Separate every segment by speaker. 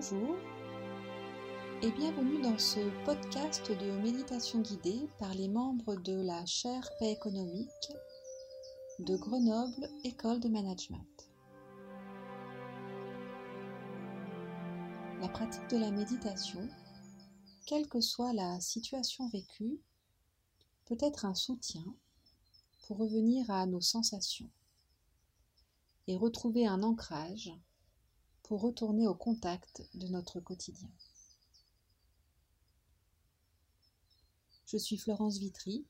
Speaker 1: Bonjour et bienvenue dans ce podcast de méditation guidée par les membres de la chaire paix économique de Grenoble École de Management. La pratique de la méditation, quelle que soit la situation vécue, peut être un soutien pour revenir à nos sensations et retrouver un ancrage pour retourner au contact de notre quotidien. Je suis Florence Vitry,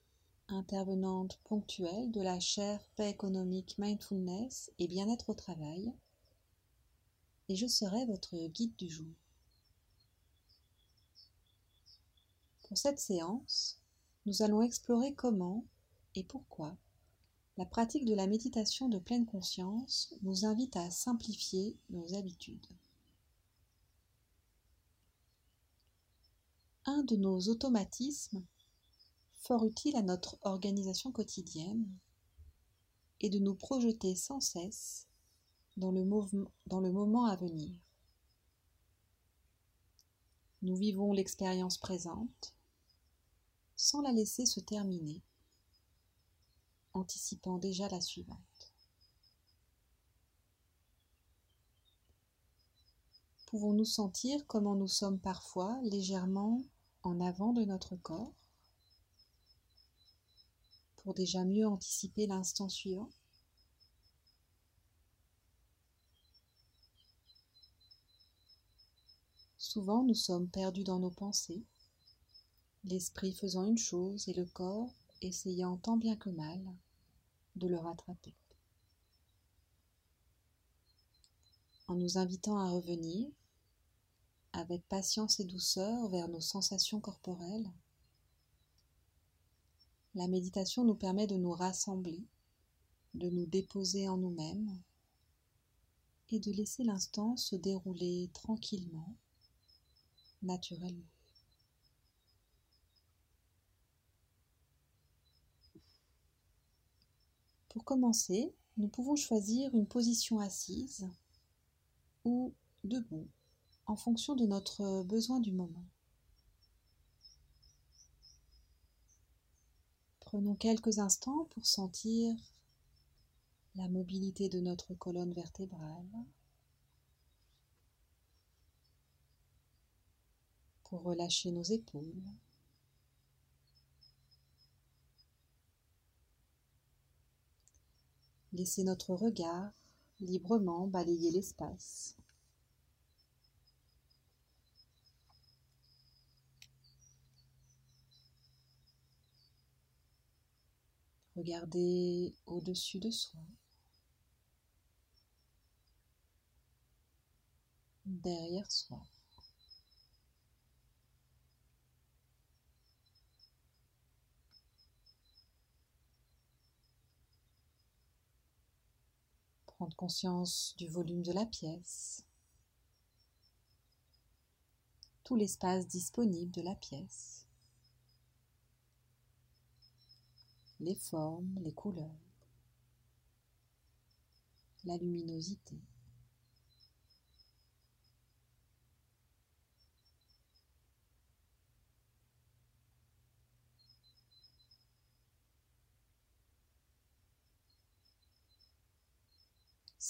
Speaker 1: intervenante ponctuelle de la chaire Paix économique, Mindfulness et Bien-être au travail, et je serai votre guide du jour. Pour cette séance, nous allons explorer comment et pourquoi la pratique de la méditation de pleine conscience nous invite à simplifier nos habitudes. Un de nos automatismes, fort utile à notre organisation quotidienne, est de nous projeter sans cesse dans le, moment à venir. Nous vivons l'expérience présente sans la laisser se terminer anticipant déjà la suivante. Pouvons-nous sentir comment nous sommes parfois légèrement en avant de notre corps? Pour déjà mieux anticiper l'instant suivant Souvent nous sommes perdus dans nos pensées, l'esprit faisant une chose et le corps essayant tant bien que mal de le rattraper. En nous invitant à revenir avec patience et douceur vers nos sensations corporelles, la méditation nous permet de nous rassembler, de nous déposer en nous-mêmes et de laisser l'instant se dérouler tranquillement, naturellement. Pour commencer, nous pouvons choisir une position assise ou debout en fonction de notre besoin du moment. Prenons quelques instants pour sentir la mobilité de notre colonne vertébrale, pour relâcher nos épaules. Laissez notre regard librement balayer l'espace. Regardez au-dessus de soi, derrière soi. Conscience du volume de la pièce, tout l'espace disponible de la pièce, les formes, les couleurs, la luminosité.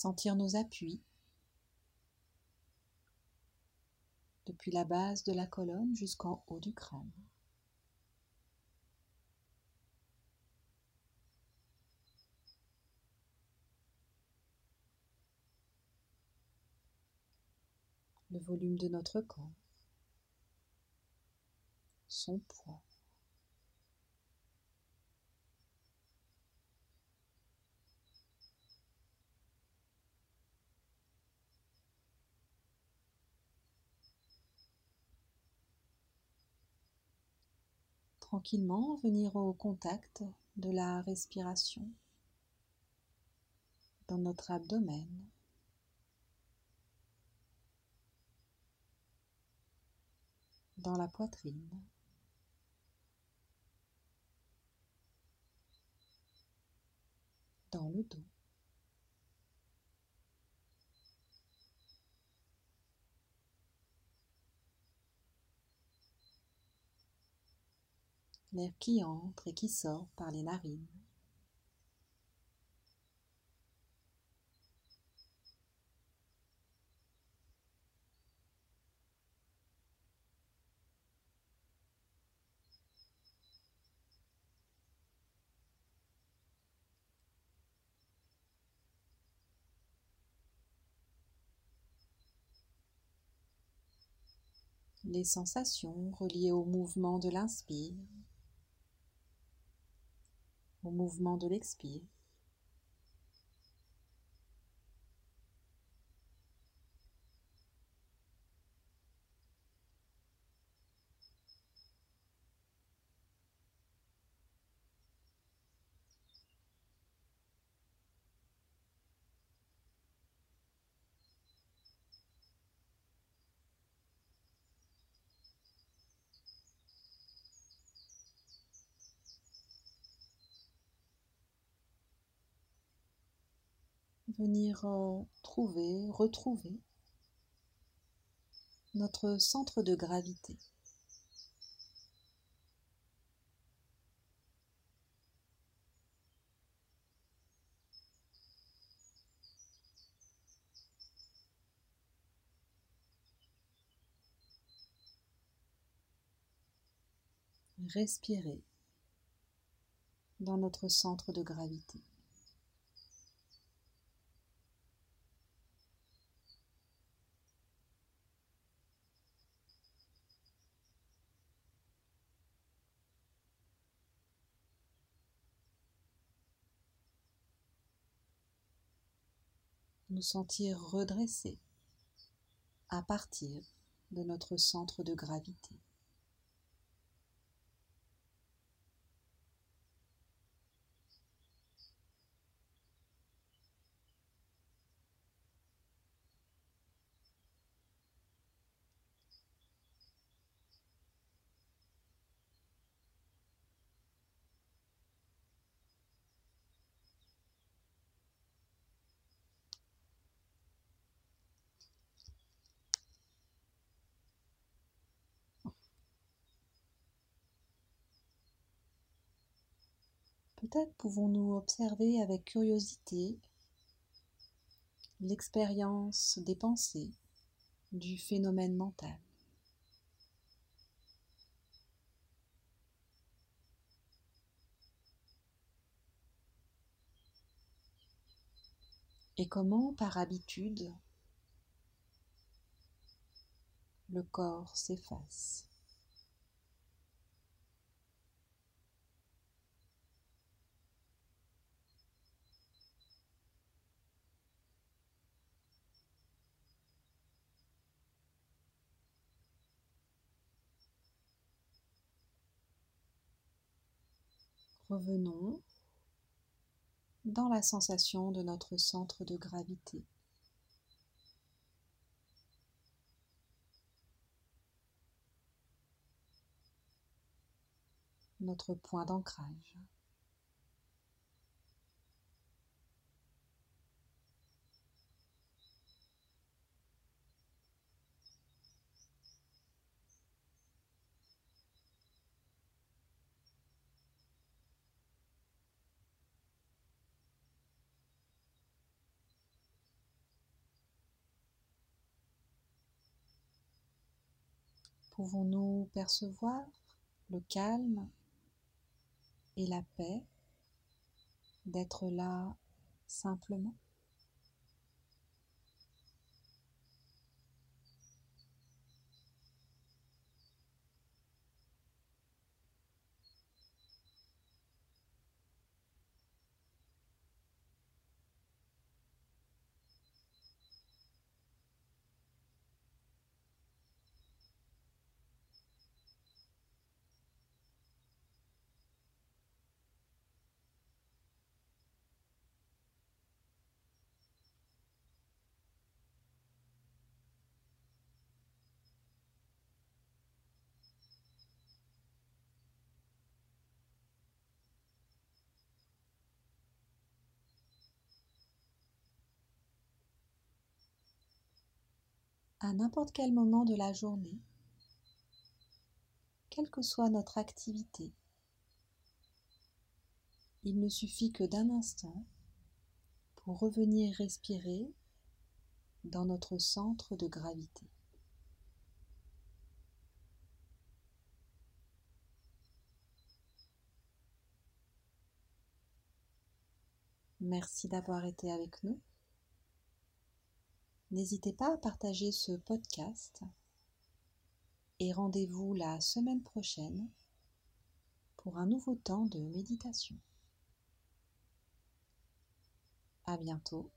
Speaker 1: Sentir nos appuis depuis la base de la colonne jusqu'en haut du crâne. Le volume de notre corps, son poids. Tranquillement venir au contact de la respiration dans notre abdomen. dans la poitrine. dans le dos. L'air qui entre et qui sort par les narines. les sensations reliées au mouvement de l'inspire, au mouvement de l'expire. Venir euh, trouver, retrouver notre centre de gravité. Respirer dans notre centre de gravité. Nous sentir redressés à partir de notre centre de gravité. Peut-être pouvons-nous observer avec curiosité l'expérience des pensées du phénomène mental. Et comment, par habitude, le corps s'efface? Revenons dans la sensation de notre centre de gravité. Notre point d'ancrage. Pouvons-nous percevoir le calme et la paix d'être là simplement? À n'importe quel moment de la journée, quelle que soit notre activité, Il ne suffit que d'un instant pour revenir respirer dans notre centre de gravité. Merci d'avoir été avec nous. N'hésitez pas à partager ce podcast et rendez-vous la semaine prochaine pour un nouveau temps de méditation. À bientôt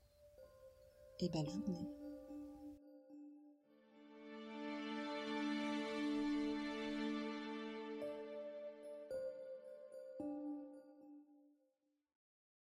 Speaker 1: et belle journée.